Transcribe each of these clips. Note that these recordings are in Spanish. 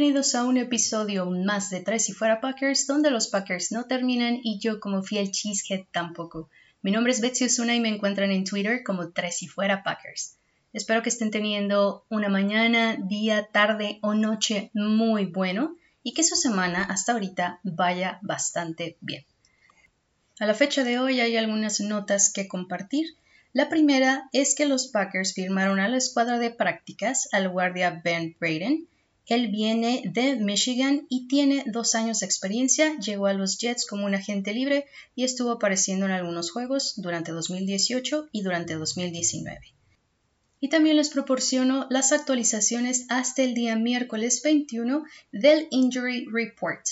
Bienvenidos a un episodio más de Tres y Fuera Packers, donde los Packers no terminan y yo como fiel cheesehead tampoco. Mi nombre es Betsy Osuna y me encuentran en Twitter como Tres y Fuera Packers. Espero que estén teniendo una mañana, día, tarde o noche muy bueno y que su semana hasta ahorita vaya bastante bien. A la fecha de hoy hay algunas notas que compartir. La primera es que los Packers firmaron a la escuadra de prácticas al guardia Ben Braden. Él viene de Michigan y tiene dos años de experiencia. Llegó a los Jets como un agente libre y estuvo apareciendo en algunos juegos durante 2018 y durante 2019 y también les proporciono las actualizaciones hasta el día miércoles 21 del Injury Report.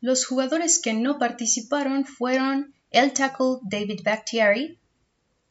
Los jugadores que no participaron fueron el tackle David Bakhtiari,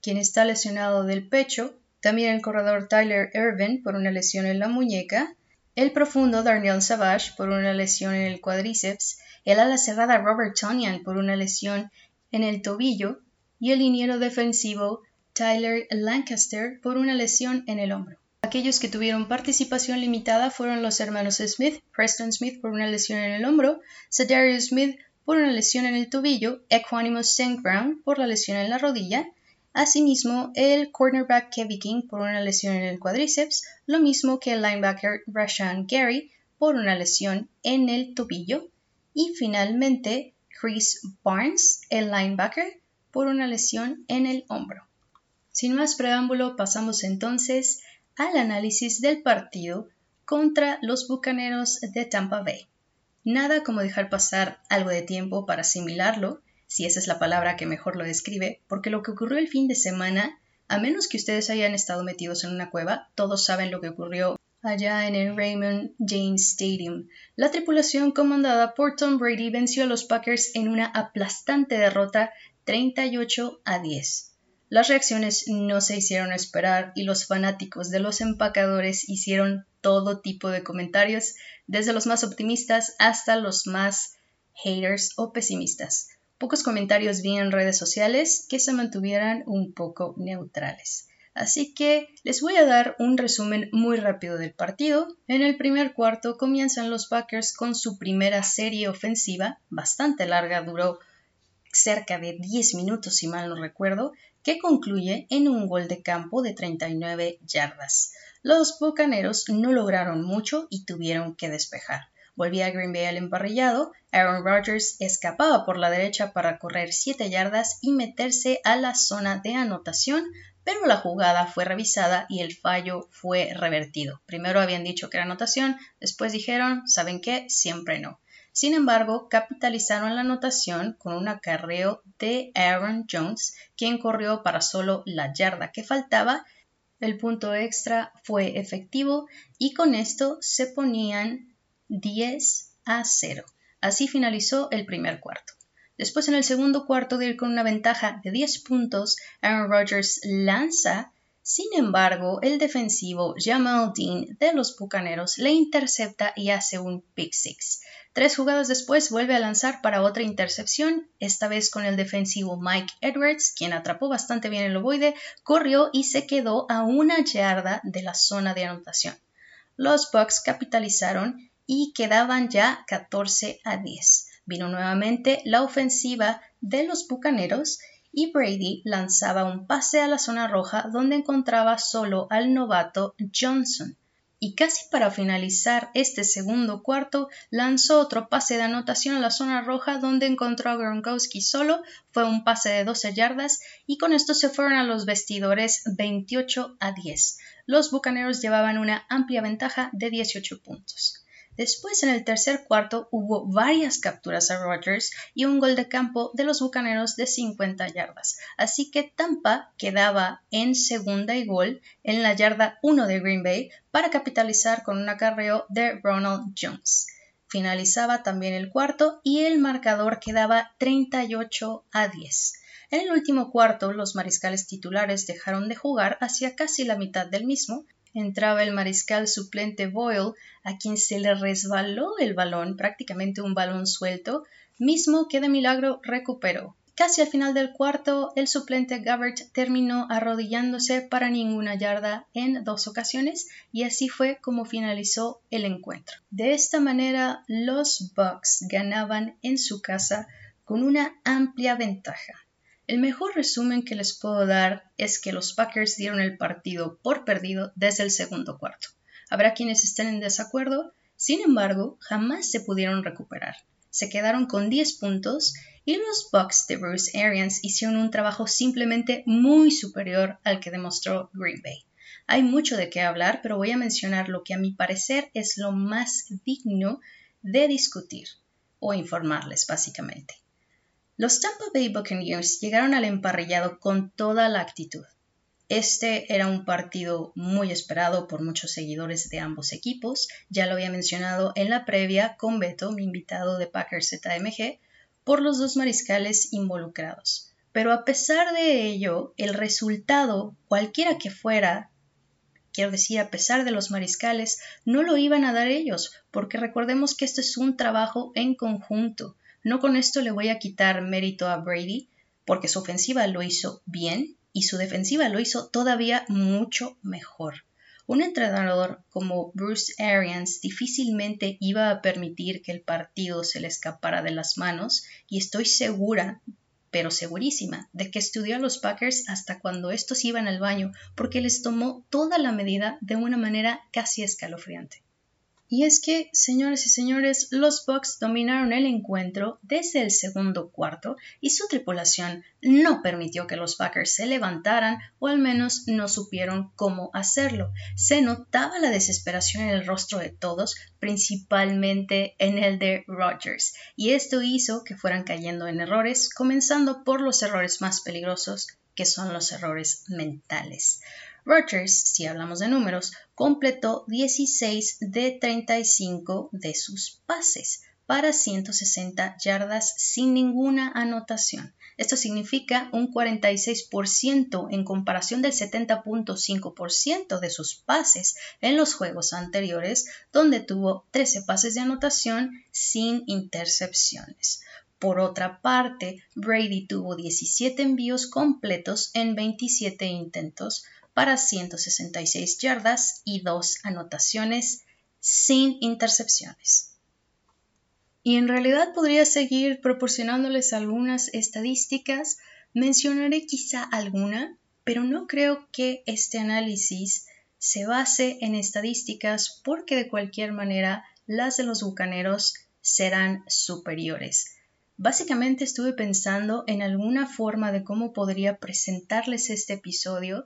quien está lesionado del pecho, también el corredor Tyler Irvin por una lesión en la muñeca, el profundo Darnell Savage por una lesión en el cuádriceps, el ala cerrada Robert Tonyan por una lesión en el tobillo y el liniero defensivo Tyler Lancaster por una lesión en el hombro. Aquellos que tuvieron participación limitada fueron los hermanos Smith, Preston Smith por una lesión en el hombro, Cedarius Smith por una lesión en el tobillo, Equanimous St. Brown por la lesión en la rodilla, asimismo el cornerback Kevin King por una lesión en el cuádriceps, lo mismo que el linebacker Rashan Gary por una lesión en el tobillo, y finalmente Chris Barnes, el linebacker, por una lesión en el hombro. Sin más preámbulo, pasamos entonces al análisis del partido contra los Bucaneros de Tampa Bay. Nada como dejar pasar algo de tiempo para asimilarlo, si esa es la palabra que mejor lo describe, porque lo que ocurrió el fin de semana, a menos que ustedes hayan estado metidos en una cueva, todos saben lo que ocurrió allá en el Raymond James Stadium. La tripulación comandada por Tom Brady venció a los Packers en una aplastante derrota 38 a 10. Las reacciones no se hicieron esperar y los fanáticos de los empacadores hicieron todo tipo de comentarios, desde los más optimistas hasta los más haters o pesimistas. Pocos comentarios vi en redes sociales que se mantuvieran un poco neutrales. Así que les voy a dar un resumen muy rápido del partido. En el primer cuarto comienzan los Packers con su primera serie ofensiva, bastante larga, duró cerca de 10 minutos si mal no recuerdo, que concluye en un gol de campo de 39 yardas. Los Bucaneros no lograron mucho y tuvieron que despejar. Volvía Green Bay al emparrillado, Aaron Rodgers escapaba por la derecha para correr 7 yardas y meterse a la zona de anotación, pero la jugada fue revisada y el fallo fue revertido. Primero habían dicho que era anotación, después dijeron, ¿saben qué? Siempre no. Sin embargo, capitalizaron la anotación con un acarreo de Aaron Jones, quien corrió para solo la yarda que faltaba. El punto extra fue efectivo y con esto se ponían 10 a 0. Así finalizó el primer cuarto. Después en el segundo cuarto de ir con una ventaja de 10 puntos, Aaron Rodgers lanza sin embargo, el defensivo Jamal Dean de los Bucaneros le intercepta y hace un pick six. Tres jugadas después vuelve a lanzar para otra intercepción, esta vez con el defensivo Mike Edwards, quien atrapó bastante bien el ovoide, corrió y se quedó a una yarda de la zona de anotación. Los Bucks capitalizaron y quedaban ya 14 a 10. Vino nuevamente la ofensiva de los Bucaneros y Brady lanzaba un pase a la zona roja donde encontraba solo al novato Johnson. Y casi para finalizar este segundo cuarto, lanzó otro pase de anotación a la zona roja donde encontró a Gronkowski solo, fue un pase de 12 yardas y con esto se fueron a los vestidores 28 a 10. Los Bucaneros llevaban una amplia ventaja de 18 puntos. Después, en el tercer cuarto, hubo varias capturas a Rodgers y un gol de campo de los Bucaneros de 50 yardas. Así que Tampa quedaba en segunda y gol en la yarda 1 de Green Bay para capitalizar con un acarreo de Ronald Jones. Finalizaba también el cuarto y el marcador quedaba 38 a 10. En el último cuarto, los mariscales titulares dejaron de jugar hacia casi la mitad del mismo, entraba el mariscal suplente Boyle, a quien se le resbaló el balón, prácticamente un balón suelto, mismo que de milagro recuperó. Casi al final del cuarto, el suplente Gabbert terminó arrodillándose para ninguna yarda en dos ocasiones y así fue como finalizó el encuentro. De esta manera, los Bucks ganaban en su casa con una amplia ventaja. El mejor resumen que les puedo dar es que los Packers dieron el partido por perdido desde el segundo cuarto. Habrá quienes estén en desacuerdo, sin embargo, jamás se pudieron recuperar. Se quedaron con 10 puntos y los Bucks de Bruce Arians hicieron un trabajo simplemente muy superior al que demostró Green Bay. Hay mucho de qué hablar, pero voy a mencionar lo que a mi parecer es lo más digno de discutir o informarles básicamente. Los Tampa Bay Buccaneers llegaron al emparrillado con toda la actitud. Este era un partido muy esperado por muchos seguidores de ambos equipos, ya lo había mencionado en la previa con Beto, mi invitado de Packers ZMG, por los dos mariscales involucrados. Pero a pesar de ello, el resultado, cualquiera que fuera, quiero decir, a pesar de los mariscales, no lo iban a dar ellos, porque recordemos que esto es un trabajo en conjunto. No con esto le voy a quitar mérito a Brady, porque su ofensiva lo hizo bien y su defensiva lo hizo todavía mucho mejor. Un entrenador como Bruce Arians difícilmente iba a permitir que el partido se le escapara de las manos y estoy segura, pero segurísima, de que estudió a los Packers hasta cuando estos iban al baño porque les tomó toda la medida de una manera casi escalofriante. Y es que, señores y señores, los Bucks dominaron el encuentro desde el segundo cuarto y su tripulación no permitió que los Packers se levantaran o al menos no supieron cómo hacerlo. Se notaba la desesperación en el rostro de todos, principalmente en el de Rodgers, y esto hizo que fueran cayendo en errores, comenzando por los errores más peligrosos, que son los errores mentales. Rogers, si hablamos de números, completó 16 de 35 de sus pases para 160 yardas sin ninguna anotación. Esto significa un 46% en comparación del 70.5% de sus pases en los juegos anteriores, donde tuvo 13 pases de anotación sin intercepciones. Por otra parte, Brady tuvo 17 envíos completos en 27 intentos para 166 yardas y dos anotaciones sin intercepciones. Y en realidad podría seguir proporcionándoles algunas estadísticas, mencionaré quizá alguna, pero no creo que este análisis se base en estadísticas porque de cualquier manera las de los bucaneros serán superiores. Básicamente estuve pensando en alguna forma de cómo podría presentarles este episodio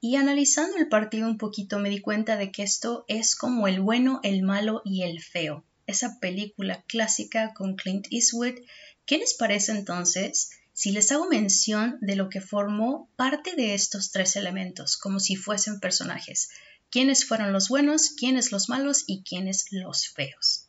y analizando el partido un poquito me di cuenta de que esto es como el bueno, el malo y el feo. Esa película clásica con Clint Eastwood. ¿Qué les parece entonces si les hago mención de lo que formó parte de estos tres elementos, como si fuesen personajes? ¿Quiénes fueron los buenos, quiénes los malos y quiénes los feos?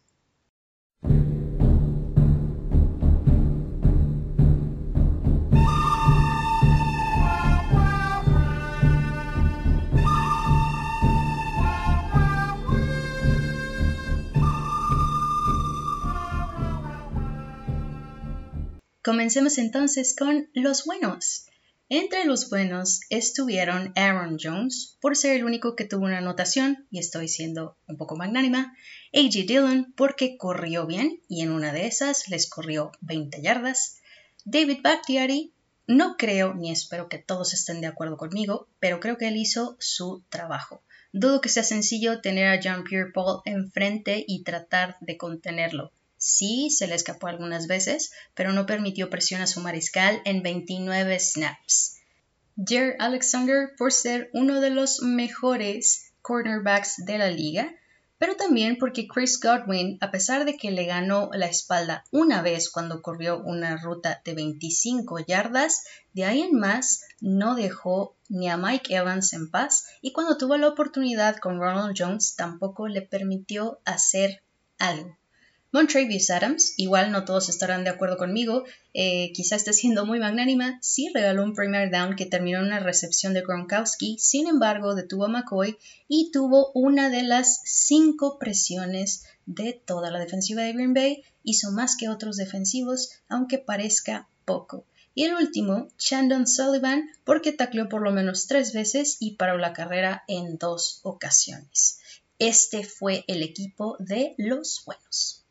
Comencemos entonces con los buenos. Entre los buenos estuvieron Aaron Jones, por ser el único que tuvo una anotación, y estoy siendo un poco magnánima, A.J. Dillon, porque corrió bien, y en una de esas les corrió 20 yardas, David Bakhtiari, no creo ni espero que todos estén de acuerdo conmigo, pero creo que él hizo su trabajo. Dudo que sea sencillo tener a Jean Pierre Paul enfrente y tratar de contenerlo. Sí, se le escapó algunas veces, pero no permitió presión a su mariscal en 29 snaps. Jer Alexander por ser uno de los mejores cornerbacks de la liga, pero también porque Chris Godwin, a pesar de que le ganó la espalda una vez cuando corrió una ruta de 25 yardas, de ahí en más no dejó ni a Mike Evans en paz y cuando tuvo la oportunidad con Ronald Jones tampoco le permitió hacer algo. Montrevious Adams, igual no todos estarán de acuerdo conmigo, eh, quizá esté siendo muy magnánima, sí regaló un primer down que terminó en una recepción de Gronkowski, sin embargo detuvo a McCoy y tuvo una de las cinco presiones de toda la defensiva de Green Bay, hizo más que otros defensivos, aunque parezca poco. Y el último, Chandon Sullivan, porque tacleó por lo menos tres veces y paró la carrera en dos ocasiones. Este fue el equipo de los buenos.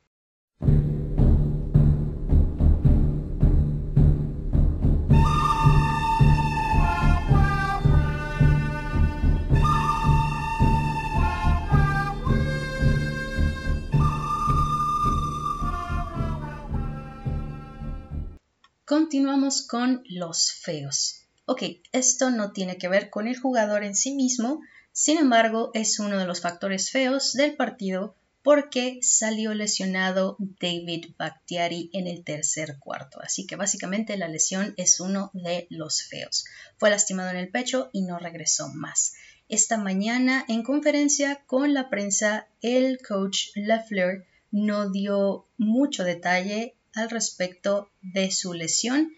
Continuamos con los feos. Ok, esto no tiene que ver con el jugador en sí mismo, sin embargo es uno de los factores feos del partido porque salió lesionado David Bakhtiari en el tercer cuarto. Así que básicamente la lesión es uno de los feos. Fue lastimado en el pecho y no regresó más. Esta mañana en conferencia con la prensa el coach Leffler no dio mucho detalle al respecto de su lesión.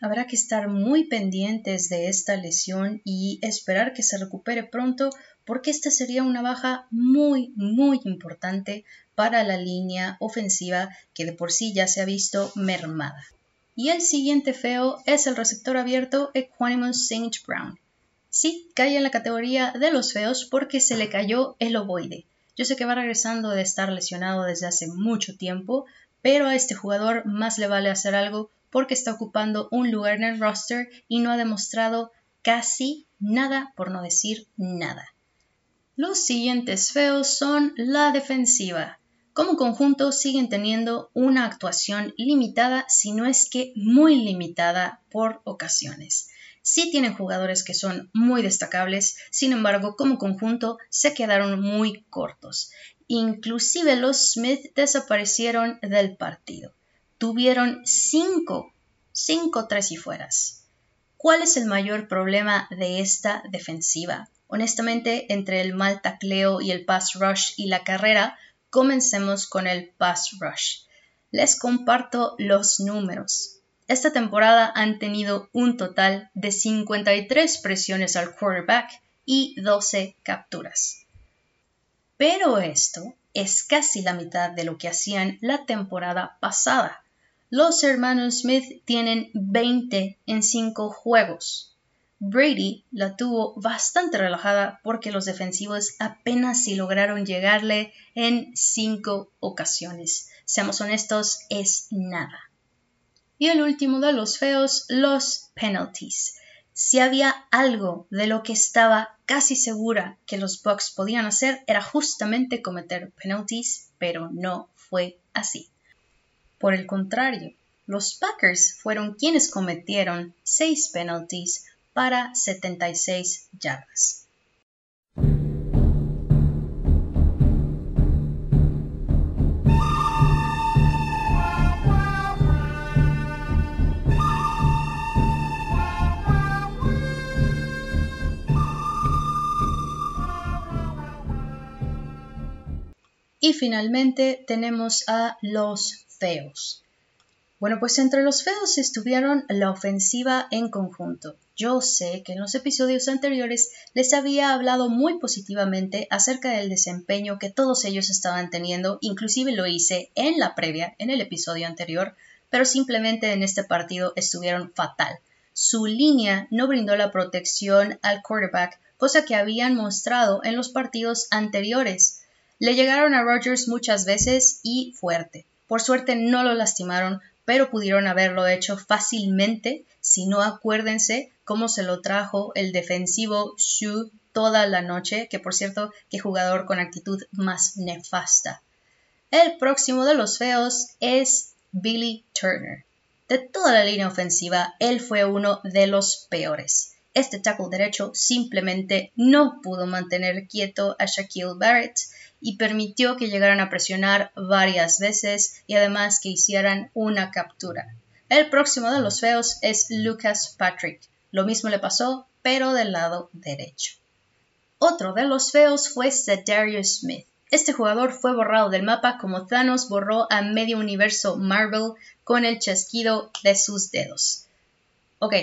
Habrá que estar muy pendientes de esta lesión y esperar que se recupere pronto porque esta sería una baja muy, muy importante para la línea ofensiva que de por sí ya se ha visto mermada. Y el siguiente feo es el receptor abierto Equanimous St. Brown. Sí, cae en la categoría de los feos porque se le cayó el ovoide. Yo sé que va regresando de estar lesionado desde hace mucho tiempo, pero a este jugador más le vale hacer algo porque está ocupando un lugar en el roster y no ha demostrado casi nada, por no decir nada. Los siguientes feos son la defensiva. Como conjunto siguen teniendo una actuación limitada, si no es que muy limitada por ocasiones. Sí tienen jugadores que son muy destacables, sin embargo, como conjunto se quedaron muy cortos. Inclusive los Smith desaparecieron del partido. Tuvieron cinco, cinco tres y fueras. ¿Cuál es el mayor problema de esta defensiva? Honestamente, entre el mal tacleo y el pass rush y la carrera, comencemos con el pass rush. Les comparto los números. Esta temporada han tenido un total de 53 presiones al quarterback y 12 capturas. Pero esto es casi la mitad de lo que hacían la temporada pasada. Los hermanos Smith tienen 20 en 5 juegos. Brady la tuvo bastante relajada porque los defensivos apenas si lograron llegarle en 5 ocasiones. Seamos honestos, es nada. Y el último de los feos, los penalties. Si había algo de lo que estaba casi segura que los Bucks podían hacer era justamente cometer penalties, pero no fue así. Por el contrario, los Packers fueron quienes cometieron seis penalties para 76 yardas. Y finalmente tenemos a los feos. Bueno, pues entre los feos estuvieron la ofensiva en conjunto. Yo sé que en los episodios anteriores les había hablado muy positivamente acerca del desempeño que todos ellos estaban teniendo, inclusive lo hice en la previa, en el episodio anterior, pero simplemente en este partido estuvieron fatal. Su línea no brindó la protección al quarterback, cosa que habían mostrado en los partidos anteriores. Le llegaron a Rogers muchas veces y fuerte. Por suerte no lo lastimaron, pero pudieron haberlo hecho fácilmente si no acuérdense cómo se lo trajo el defensivo Shu toda la noche, que por cierto, qué jugador con actitud más nefasta. El próximo de los feos es Billy Turner. De toda la línea ofensiva, él fue uno de los peores. Este tackle derecho simplemente no pudo mantener quieto a Shaquille Barrett y permitió que llegaran a presionar varias veces y además que hicieran una captura. El próximo de los feos es Lucas Patrick. Lo mismo le pasó, pero del lado derecho. Otro de los feos fue Darius Smith. Este jugador fue borrado del mapa como Thanos borró a medio universo Marvel con el chasquido de sus dedos. Ok,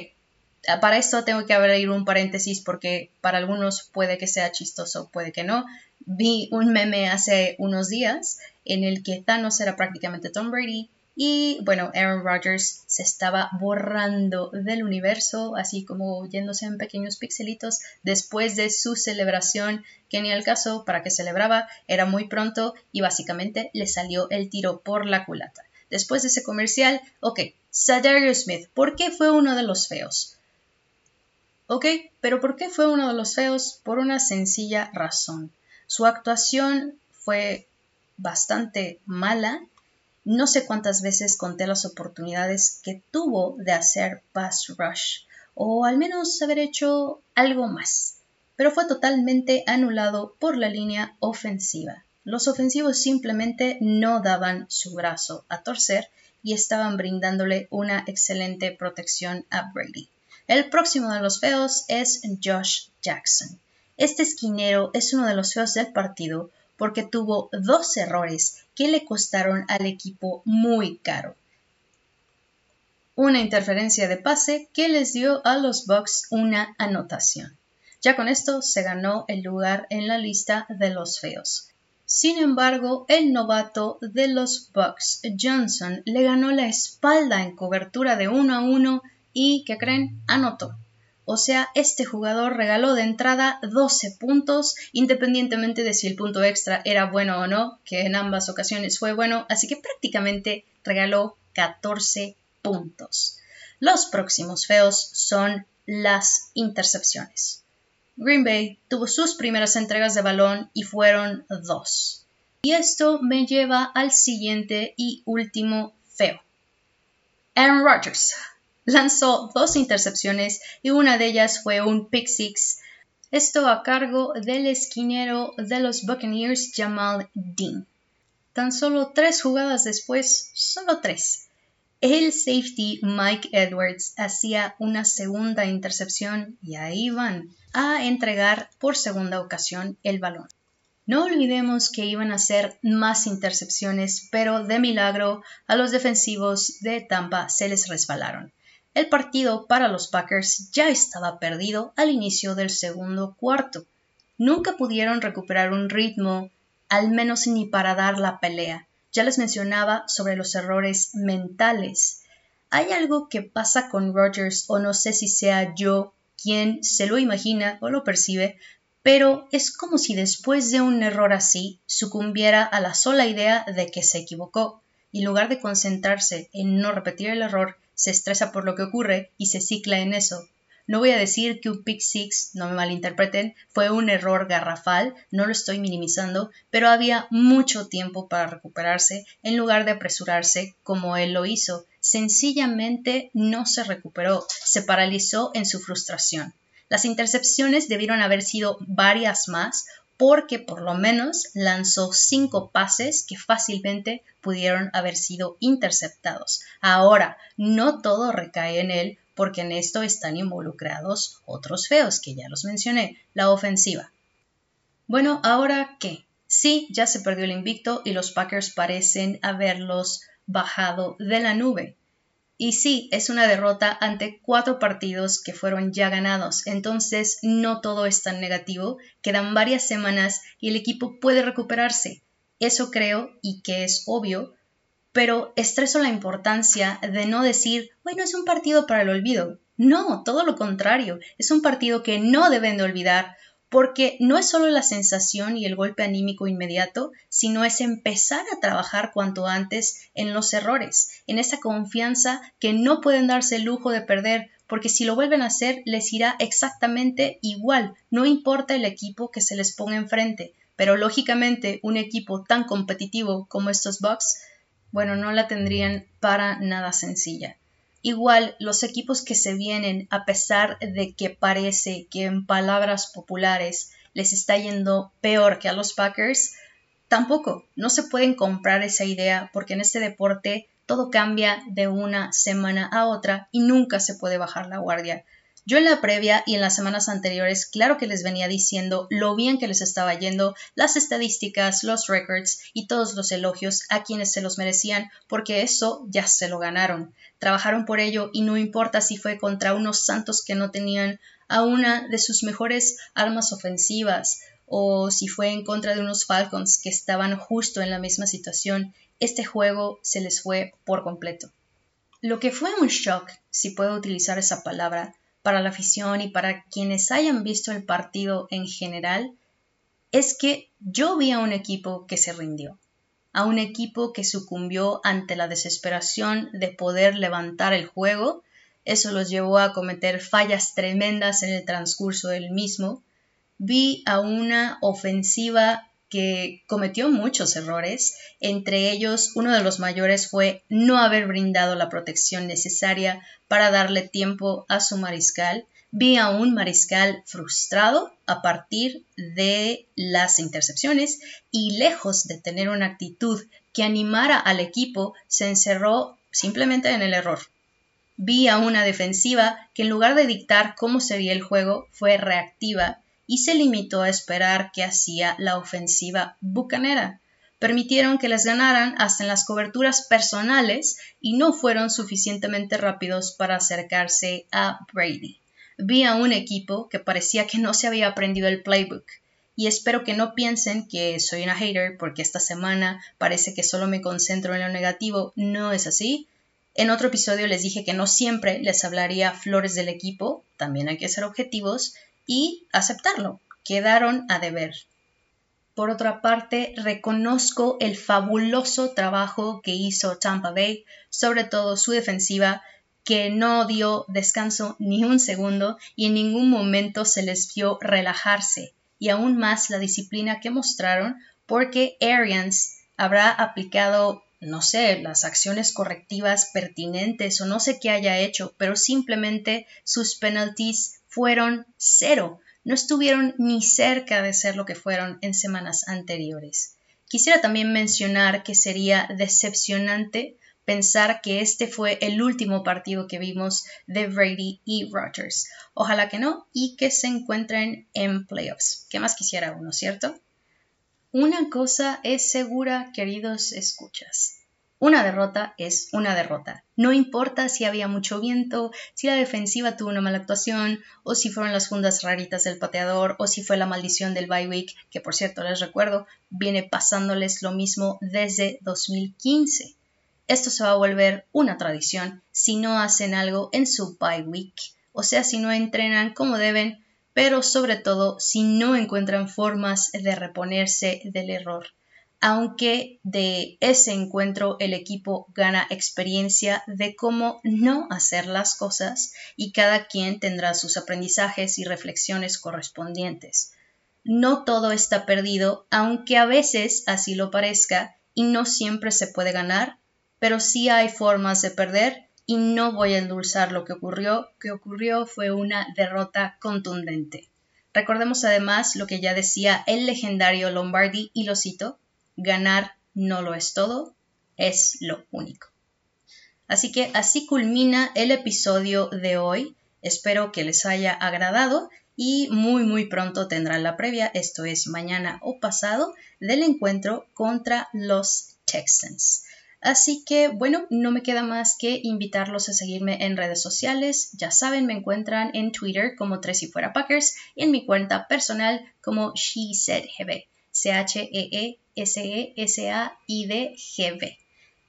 para esto tengo que abrir un paréntesis porque para algunos puede que sea chistoso, puede que no. Vi un meme hace unos días en el que Thanos era prácticamente Tom Brady Y bueno, Aaron Rodgers se estaba borrando del universo, así como yéndose en pequeños pixelitos después de su celebración, que ni al caso para que celebraba era muy pronto y básicamente le salió el tiro por la culata. Después de ese comercial, ok, Sadarius Smith, ¿por qué fue uno de los feos? Ok, pero ¿por qué fue uno de los feos? Por una sencilla razón. Su actuación fue bastante mala no sé cuántas veces conté las oportunidades que tuvo de hacer pass rush, o al menos haber hecho algo más, pero fue totalmente anulado por la línea ofensiva. Los ofensivos simplemente no daban su brazo a torcer y estaban brindándole una excelente protección a Brady. El próximo de los feos es Josh Jackson. Este esquinero es uno de los feos del partido porque tuvo dos errores que le costaron al equipo muy caro. Una interferencia de pase que les dio a los Bucks una anotación. Ya con esto se ganó el lugar en la lista de los feos. Sin embargo, el novato de los Bucks, Johnson, le ganó la espalda en cobertura de uno a uno y, ¿qué creen? Anotó. O sea, este jugador regaló de entrada 12 puntos, independientemente de si el punto extra era bueno o no, que en ambas ocasiones fue bueno, así que prácticamente regaló 14 puntos. Los próximos feos son las intercepciones. Green Bay tuvo sus primeras entregas de balón y fueron dos. Y esto me lleva al siguiente y último feo. Aaron Rodgers lanzó dos intercepciones y una de ellas fue un pick six. Esto a cargo del esquinero de los Buccaneers Jamal Dean. Tan solo tres jugadas después, solo tres. El safety Mike Edwards hacía una segunda intercepción y ahí van a entregar por segunda ocasión el balón. No olvidemos que iban a ser más intercepciones, pero de milagro a los defensivos de Tampa se les resbalaron. El partido para los Packers ya estaba perdido al inicio del segundo cuarto. Nunca pudieron recuperar un ritmo, al menos ni para dar la pelea. Ya les mencionaba sobre los errores mentales. Hay algo que pasa con Rogers, o no sé si sea yo quien se lo imagina o lo percibe, pero es como si después de un error así sucumbiera a la sola idea de que se equivocó, y en lugar de concentrarse en no repetir el error, se estresa por lo que ocurre y se cicla en eso. No voy a decir que un pick six, no me malinterpreten, fue un error garrafal, no lo estoy minimizando, pero había mucho tiempo para recuperarse en lugar de apresurarse como él lo hizo. Sencillamente no se recuperó, se paralizó en su frustración. Las intercepciones debieron haber sido varias más porque por lo menos lanzó cinco pases que fácilmente pudieron haber sido interceptados. Ahora, no todo recae en él porque en esto están involucrados otros feos que ya los mencioné, la ofensiva. Bueno, ahora qué? Sí, ya se perdió el invicto y los Packers parecen haberlos bajado de la nube. Y sí, es una derrota ante cuatro partidos que fueron ya ganados, entonces no todo es tan negativo, quedan varias semanas y el equipo puede recuperarse. Eso creo y que es obvio, pero estreso la importancia de no decir, bueno, es un partido para el olvido. No, todo lo contrario, es un partido que no deben de olvidar porque no es solo la sensación y el golpe anímico inmediato, sino es empezar a trabajar cuanto antes en los errores, en esa confianza que no pueden darse el lujo de perder, porque si lo vuelven a hacer les irá exactamente igual, no importa el equipo que se les ponga enfrente, pero lógicamente un equipo tan competitivo como estos Bucks, bueno, no la tendrían para nada sencilla. Igual los equipos que se vienen, a pesar de que parece que en palabras populares les está yendo peor que a los Packers, tampoco, no se pueden comprar esa idea porque en este deporte todo cambia de una semana a otra y nunca se puede bajar la guardia. Yo en la previa y en las semanas anteriores, claro que les venía diciendo lo bien que les estaba yendo, las estadísticas, los records y todos los elogios a quienes se los merecían, porque eso ya se lo ganaron. Trabajaron por ello y no importa si fue contra unos santos que no tenían a una de sus mejores armas ofensivas o si fue en contra de unos Falcons que estaban justo en la misma situación, este juego se les fue por completo. Lo que fue un shock, si puedo utilizar esa palabra, para la afición y para quienes hayan visto el partido en general, es que yo vi a un equipo que se rindió, a un equipo que sucumbió ante la desesperación de poder levantar el juego. Eso los llevó a cometer fallas tremendas en el transcurso del mismo. Vi a una ofensiva que cometió muchos errores, entre ellos uno de los mayores fue no haber brindado la protección necesaria para darle tiempo a su mariscal. Vi a un mariscal frustrado a partir de las intercepciones y lejos de tener una actitud que animara al equipo, se encerró simplemente en el error. Vi a una defensiva que en lugar de dictar cómo sería el juego, fue reactiva y se limitó a esperar qué hacía la ofensiva bucanera. Permitieron que les ganaran hasta en las coberturas personales y no fueron suficientemente rápidos para acercarse a Brady. Vi a un equipo que parecía que no se había aprendido el playbook y espero que no piensen que soy una hater porque esta semana parece que solo me concentro en lo negativo. No es así. En otro episodio les dije que no siempre les hablaría flores del equipo, también hay que ser objetivos, y aceptarlo. Quedaron a deber. Por otra parte, reconozco el fabuloso trabajo que hizo Tampa Bay, sobre todo su defensiva, que no dio descanso ni un segundo y en ningún momento se les vio relajarse, y aún más la disciplina que mostraron porque Arians habrá aplicado, no sé, las acciones correctivas pertinentes o no sé qué haya hecho, pero simplemente sus penalties fueron cero, no estuvieron ni cerca de ser lo que fueron en semanas anteriores. Quisiera también mencionar que sería decepcionante pensar que este fue el último partido que vimos de Brady y Rodgers. Ojalá que no y que se encuentren en playoffs. ¿Qué más quisiera uno, cierto? Una cosa es segura, queridos escuchas. Una derrota es una derrota. No importa si había mucho viento, si la defensiva tuvo una mala actuación, o si fueron las fundas raritas del pateador, o si fue la maldición del bye week, que por cierto les recuerdo, viene pasándoles lo mismo desde 2015. Esto se va a volver una tradición si no hacen algo en su bye week, o sea, si no entrenan como deben, pero sobre todo si no encuentran formas de reponerse del error aunque de ese encuentro el equipo gana experiencia de cómo no hacer las cosas y cada quien tendrá sus aprendizajes y reflexiones correspondientes. No todo está perdido, aunque a veces así lo parezca y no siempre se puede ganar, pero sí hay formas de perder y no voy a endulzar lo que ocurrió, que ocurrió fue una derrota contundente. Recordemos además lo que ya decía el legendario Lombardi y lo cito, ganar no lo es todo, es lo único. Así que así culmina el episodio de hoy. Espero que les haya agradado y muy muy pronto tendrán la previa, esto es mañana o pasado, del encuentro contra los Texans. Así que bueno, no me queda más que invitarlos a seguirme en redes sociales. Ya saben, me encuentran en Twitter como Tres y Fuera Packers y en mi cuenta personal como She Said C-H-E-E-S-E-S-A-I-D-G-B.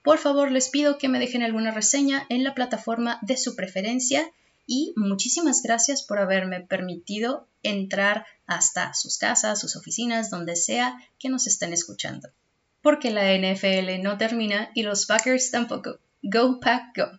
Por favor, les pido que me dejen alguna reseña en la plataforma de su preferencia y muchísimas gracias por haberme permitido entrar hasta sus casas, sus oficinas, donde sea que nos estén escuchando. Porque la NFL no termina y los Packers tampoco. Go Pack Go.